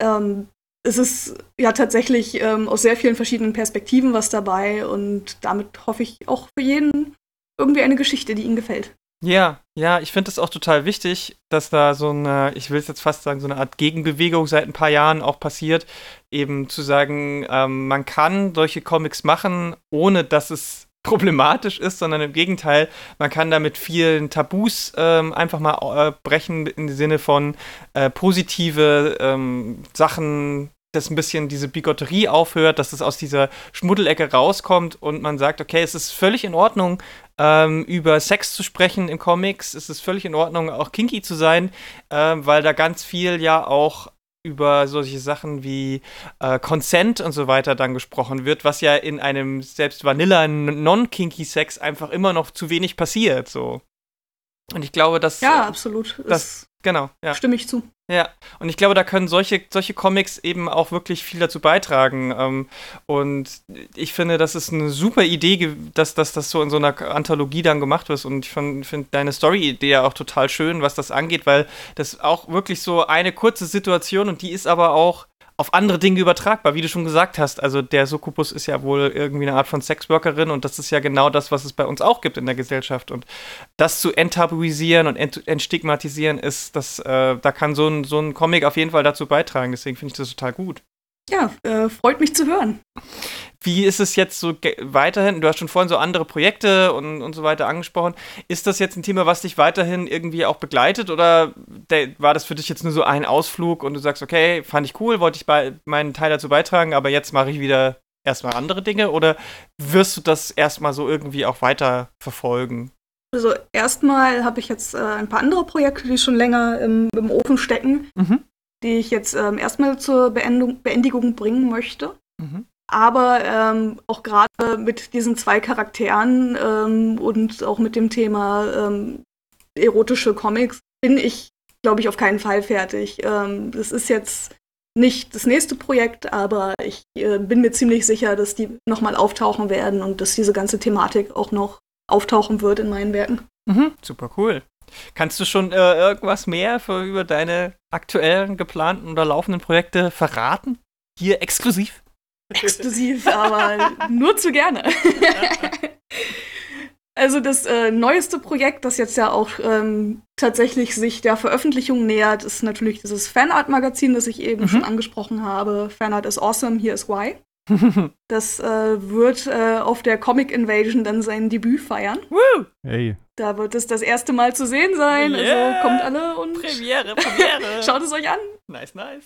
[SPEAKER 3] Ähm, es ist ja tatsächlich ähm, aus sehr vielen verschiedenen Perspektiven was dabei und damit hoffe ich auch für jeden irgendwie eine Geschichte, die ihnen gefällt.
[SPEAKER 1] Ja, ja, ich finde es auch total wichtig, dass da so eine, ich will es jetzt fast sagen, so eine Art Gegenbewegung seit ein paar Jahren auch passiert, eben zu sagen, ähm, man kann solche Comics machen, ohne dass es <laughs> problematisch ist, sondern im Gegenteil, man kann damit vielen Tabus ähm, einfach mal äh, brechen im Sinne von äh, positive ähm, Sachen, dass ein bisschen diese Bigotterie aufhört, dass es aus dieser Schmuddelecke rauskommt und man sagt, okay, es ist völlig in Ordnung, ähm, über Sex zu sprechen im Comics, es ist völlig in Ordnung, auch kinky zu sein, äh, weil da ganz viel ja auch über solche Sachen wie äh, Consent und so weiter dann gesprochen wird, was ja in einem selbst Vanilla non-kinky Sex einfach immer noch zu wenig passiert, so. Und ich glaube, dass
[SPEAKER 3] Ja, absolut.
[SPEAKER 1] Das, genau, ja.
[SPEAKER 3] Stimme ich zu.
[SPEAKER 1] Ja, und ich glaube, da können solche, solche Comics eben auch wirklich viel dazu beitragen. Ähm, und ich finde, das ist eine super Idee, dass, dass das so in so einer Anthologie dann gemacht wird. Und ich finde deine Story-Idee ja auch total schön, was das angeht, weil das auch wirklich so eine kurze Situation und die ist aber auch auf andere Dinge übertragbar, wie du schon gesagt hast. Also der Succubus ist ja wohl irgendwie eine Art von Sexworkerin und das ist ja genau das, was es bei uns auch gibt in der Gesellschaft. Und das zu enttabuisieren und ent entstigmatisieren ist, das, äh, da kann so ein, so ein Comic auf jeden Fall dazu beitragen. Deswegen finde ich das total gut.
[SPEAKER 3] Ja, äh, freut mich zu hören.
[SPEAKER 1] Wie ist es jetzt so weiterhin? Du hast schon vorhin so andere Projekte und, und so weiter angesprochen. Ist das jetzt ein Thema, was dich weiterhin irgendwie auch begleitet oder war das für dich jetzt nur so ein Ausflug und du sagst, okay, fand ich cool, wollte ich bei, meinen Teil dazu beitragen, aber jetzt mache ich wieder erstmal andere Dinge oder wirst du das erstmal so irgendwie auch weiter verfolgen?
[SPEAKER 3] Also erstmal habe ich jetzt äh, ein paar andere Projekte, die schon länger im, im Ofen stecken, mhm. Die ich jetzt ähm, erstmal zur Beendung, Beendigung bringen möchte. Mhm. Aber ähm, auch gerade mit diesen zwei Charakteren ähm, und auch mit dem Thema ähm, erotische Comics bin ich, glaube ich, auf keinen Fall fertig. Ähm, das ist jetzt nicht das nächste Projekt, aber ich äh, bin mir ziemlich sicher, dass die nochmal auftauchen werden und dass diese ganze Thematik auch noch auftauchen wird in meinen Werken.
[SPEAKER 1] Mhm, super cool. Kannst du schon äh, irgendwas mehr für, über deine aktuellen, geplanten oder laufenden Projekte verraten? Hier exklusiv?
[SPEAKER 3] Exklusiv, aber nur zu gerne. <laughs> also das äh, neueste Projekt, das jetzt ja auch ähm, tatsächlich sich der Veröffentlichung nähert, ist natürlich dieses Fanart-Magazin, das ich eben mhm. schon angesprochen habe. Fanart is awesome, here is why. <laughs> das äh, wird äh, auf der Comic Invasion dann sein Debüt feiern. Woo! Hey. Da wird es das erste Mal zu sehen sein. Also yeah. Also kommt alle und
[SPEAKER 1] Premiere, Premiere. <laughs>
[SPEAKER 3] schaut es euch an.
[SPEAKER 1] Nice, nice.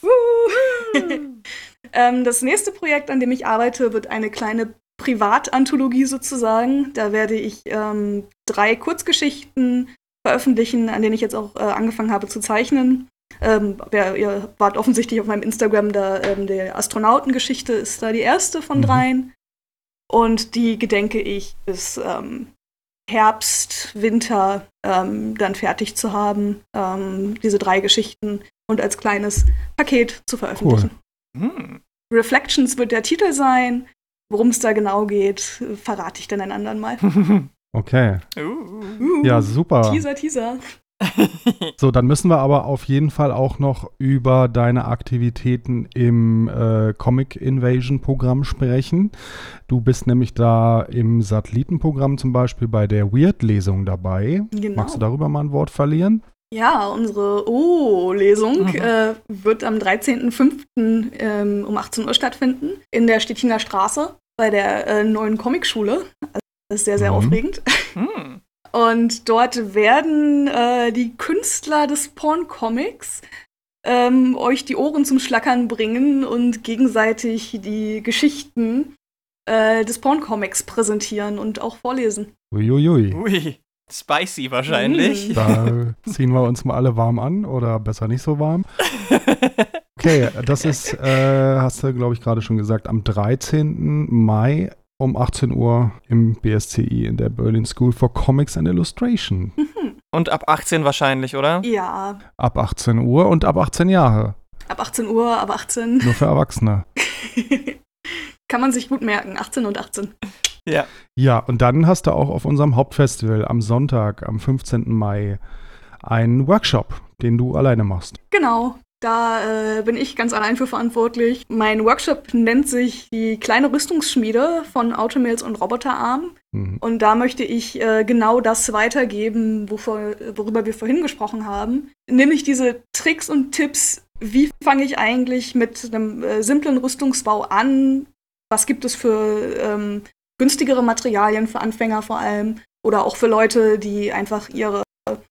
[SPEAKER 1] <laughs>
[SPEAKER 3] ähm, das nächste Projekt, an dem ich arbeite, wird eine kleine Privatanthologie sozusagen. Da werde ich ähm, drei Kurzgeschichten veröffentlichen, an denen ich jetzt auch äh, angefangen habe zu zeichnen. Ähm, ihr wart offensichtlich auf meinem Instagram, da ähm, die Astronautengeschichte ist da die erste von mhm. dreien. Und die gedenke ich bis ähm, Herbst, Winter ähm, dann fertig zu haben, ähm, diese drei Geschichten und als kleines Paket zu veröffentlichen. Cool. Hm. Reflections wird der Titel sein. Worum es da genau geht, verrate ich dann einen anderen Mal. <laughs>
[SPEAKER 2] Okay. Uh. Ja, super.
[SPEAKER 3] Teaser, Teaser. <laughs>
[SPEAKER 2] so, dann müssen wir aber auf jeden Fall auch noch über deine Aktivitäten im äh, Comic Invasion Programm sprechen. Du bist nämlich da im Satellitenprogramm zum Beispiel bei der Weird-Lesung dabei. Genau. Magst du darüber mal ein Wort verlieren?
[SPEAKER 3] Ja, unsere O-Lesung mhm. äh, wird am 13.05. Ähm, um 18 Uhr stattfinden in der Stettiner Straße bei der äh, neuen Comicschule. Das ist sehr, sehr mhm. aufregend. Mhm. Und dort werden äh, die Künstler des Porn-Comics ähm, euch die Ohren zum Schlackern bringen und gegenseitig die Geschichten äh, des Porn-Comics präsentieren und auch vorlesen.
[SPEAKER 2] Uiuiui.
[SPEAKER 1] Ui. Spicy wahrscheinlich.
[SPEAKER 2] Da ziehen wir uns mal alle warm an oder besser nicht so warm. <laughs> Okay, das ist, äh, hast du, glaube ich, gerade schon gesagt, am 13. Mai um 18 Uhr im BSCI in der Berlin School for Comics and Illustration.
[SPEAKER 1] Mhm. <laughs> Und ab 18 wahrscheinlich, oder?
[SPEAKER 3] Ja.
[SPEAKER 2] Ab 18 Uhr und ab 18 Jahre.
[SPEAKER 3] Ab 18 Uhr, ab 18.
[SPEAKER 2] Nur für Erwachsene. <laughs>
[SPEAKER 3] Kann man sich gut merken, 18 und 18.
[SPEAKER 2] Ja. Ja, und dann hast du auch auf unserem Hauptfestival am Sonntag, am 15. Mai, einen Workshop, den du alleine machst.
[SPEAKER 3] Genau, da äh, bin ich ganz allein für verantwortlich. Mein Workshop nennt sich die kleine Rüstungsschmiede von Automails und Roboterarm. Mhm. Und da möchte ich äh, genau das weitergeben, wovor, worüber wir vorhin gesprochen haben. Nämlich diese Tricks und Tipps, wie fange ich eigentlich mit einem äh, simplen Rüstungsbau an? Was gibt es für ähm, günstigere Materialien für Anfänger vor allem? Oder auch für Leute, die einfach ihre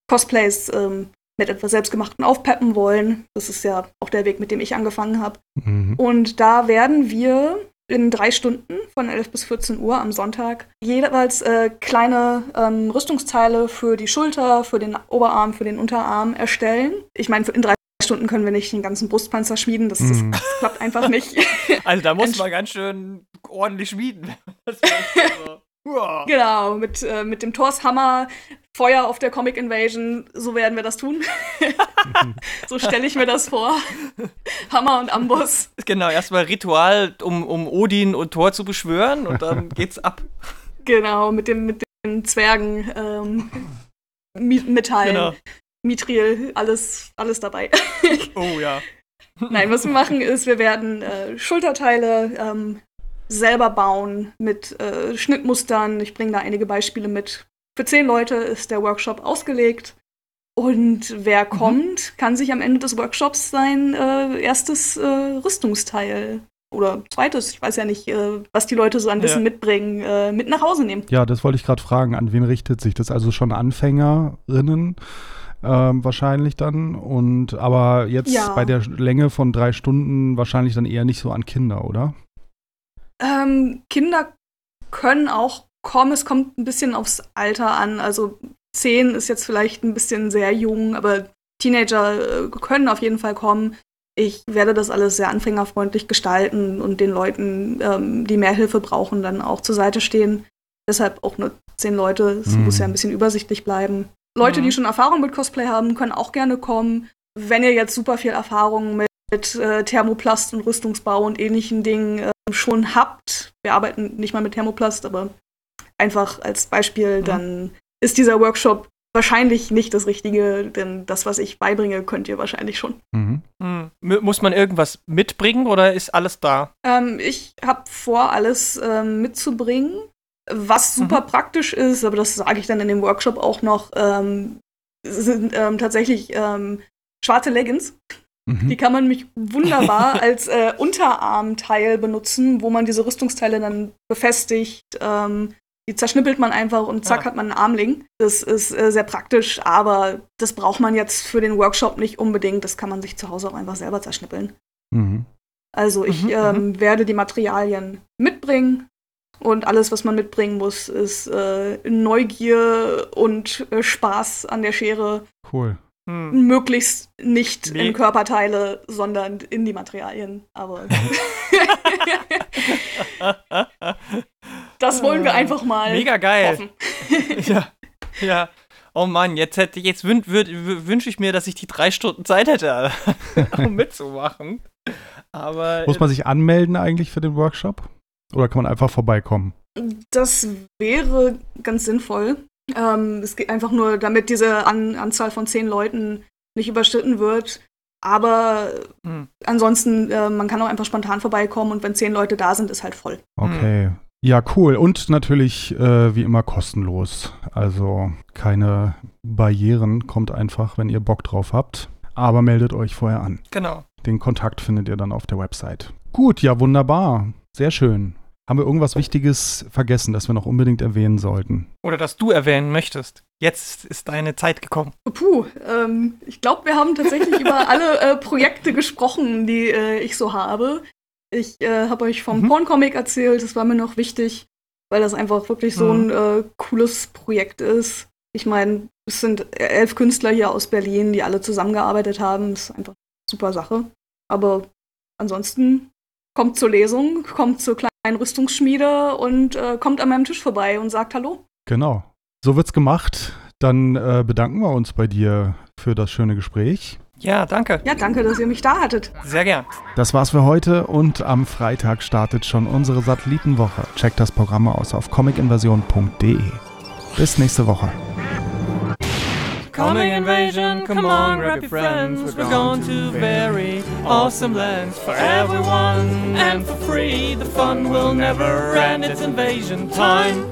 [SPEAKER 3] Cosplays ähm, mit etwas Selbstgemachten aufpeppen wollen. Das ist ja auch der Weg, mit dem ich angefangen habe. Mhm. Und da werden wir in drei Stunden von 11 bis 14 Uhr am Sonntag jeweils äh, kleine ähm, Rüstungsteile für die Schulter, für den Oberarm, für den Unterarm erstellen. Ich meine, in drei Stunden können wir nicht den ganzen Brustpanzer schmieden, das, das, mhm. das klappt einfach nicht. <laughs>
[SPEAKER 1] Also da muss man ganz schön ordentlich schmieden. <laughs> <laughs>
[SPEAKER 3] Genau, mit, äh, mit dem Torshammer Feuer auf der Comic Invasion, so werden wir das tun. <laughs> so stelle ich mir das vor. Hammer und Amboss.
[SPEAKER 1] Genau, erstmal Ritual, um, um Odin und Thor zu beschwören und dann <laughs> geht's ab.
[SPEAKER 3] Genau, mit, dem, mit den Zwergen, ähm, Metallen, genau. Mithril, alles, alles dabei.
[SPEAKER 1] oh ja.
[SPEAKER 3] Nein, was wir machen ist, wir werden äh, Schulterteile ähm, selber bauen mit äh, Schnittmustern. Ich bringe da einige Beispiele mit. Für zehn Leute ist der Workshop ausgelegt. Und wer mhm. kommt, kann sich am Ende des Workshops sein äh, erstes äh, Rüstungsteil oder zweites, ich weiß ja nicht, äh, was die Leute so an Wissen ja. mitbringen, äh, mit nach Hause nehmen.
[SPEAKER 2] Ja, das wollte ich gerade fragen. An wen richtet sich das? Also schon Anfängerinnen? Ähm, wahrscheinlich dann. Und aber jetzt ja. bei der Länge von drei Stunden wahrscheinlich dann eher nicht so an Kinder, oder?
[SPEAKER 3] Ähm, Kinder können auch kommen. Es kommt ein bisschen aufs Alter an. Also zehn ist jetzt vielleicht ein bisschen sehr jung, aber Teenager äh, können auf jeden Fall kommen. Ich werde das alles sehr anfängerfreundlich gestalten und den Leuten, ähm, die mehr Hilfe brauchen, dann auch zur Seite stehen. Deshalb auch nur zehn Leute. Es mhm. muss ja ein bisschen übersichtlich bleiben. Leute, mhm. die schon Erfahrung mit Cosplay haben, können auch gerne kommen. Wenn ihr jetzt super viel Erfahrung mit, mit äh, Thermoplast und Rüstungsbau und ähnlichen Dingen äh, schon habt, wir arbeiten nicht mal mit Thermoplast, aber einfach als Beispiel, mhm. dann ist dieser Workshop wahrscheinlich nicht das Richtige, denn das, was ich beibringe, könnt ihr wahrscheinlich schon.
[SPEAKER 1] Mhm. Mhm. Muss man irgendwas mitbringen oder ist alles da?
[SPEAKER 3] Ähm, ich habe vor, alles ähm, mitzubringen, was super mhm. praktisch ist, aber das sage ich dann in dem Workshop auch noch, ähm, sind ähm, tatsächlich ähm, schwarze Leggings. Mhm. Die kann man mich wunderbar <laughs> als äh, Unterarmteil benutzen, wo man diese Rüstungsteile dann befestigt. Ähm, die zerschnippelt man einfach und zack ja. hat man einen Armling. Das ist äh, sehr praktisch, aber das braucht man jetzt für den Workshop nicht unbedingt. Das kann man sich zu Hause auch einfach selber zerschnippeln. Mhm. Also ich mhm, ähm, mhm. werde die Materialien mitbringen und alles, was man mitbringen muss, ist äh, Neugier und äh, Spaß an der Schere.
[SPEAKER 2] Cool.
[SPEAKER 3] Hm. Möglichst nicht Me in Körperteile, sondern in die Materialien. Aber <laughs> <laughs> das wollen wir einfach mal.
[SPEAKER 1] Mega geil. <laughs> ja, ja. Oh Mann, jetzt, hätte, jetzt wün, wünsche ich mir, dass ich die drei Stunden Zeit hätte, <laughs> um mitzumachen. Aber.
[SPEAKER 2] Muss man sich anmelden eigentlich für den Workshop? Oder kann man einfach vorbeikommen?
[SPEAKER 3] Das wäre ganz sinnvoll. Ähm, es geht einfach nur, damit diese An Anzahl von zehn Leuten nicht überschritten wird. Aber hm. ansonsten, äh, man kann auch einfach spontan vorbeikommen und wenn zehn Leute da sind, ist halt voll.
[SPEAKER 2] Okay. Ja, cool. Und natürlich äh, wie immer kostenlos. Also keine Barrieren. Kommt einfach, wenn ihr Bock drauf habt. Aber meldet euch vorher an.
[SPEAKER 1] Genau.
[SPEAKER 2] Den Kontakt findet ihr dann auf der Website. Gut, ja, wunderbar. Sehr schön. Haben wir irgendwas Wichtiges vergessen, das wir noch unbedingt erwähnen sollten?
[SPEAKER 1] Oder das du erwähnen möchtest? Jetzt ist deine Zeit gekommen.
[SPEAKER 3] Puh, ähm, ich glaube, wir haben tatsächlich über <laughs> alle äh, Projekte gesprochen, die äh, ich so habe. Ich äh, habe euch vom mhm. Porncomic erzählt, das war mir noch wichtig, weil das einfach wirklich so ein mhm. Äh, cooles Projekt ist. Ich meine, es sind elf Künstler hier aus Berlin, die alle zusammengearbeitet haben. Das ist einfach eine super Sache. Aber ansonsten kommt zur Lesung, kommt zur kleinen Rüstungsschmiede und äh, kommt an meinem Tisch vorbei und sagt Hallo.
[SPEAKER 2] Genau. So wird's gemacht. Dann äh, bedanken wir uns bei dir für das schöne Gespräch.
[SPEAKER 1] Ja, danke.
[SPEAKER 3] Ja, danke, dass ihr mich da hattet.
[SPEAKER 1] Sehr gern.
[SPEAKER 2] Das war's für heute und am Freitag startet schon unsere Satellitenwoche. Checkt das Programm aus auf comicinvasion.de. Bis nächste Woche.
[SPEAKER 1] Coming invasion, come on, grab your friends. We're going to very awesome lands for everyone and for free. The fun will never end, it's invasion time.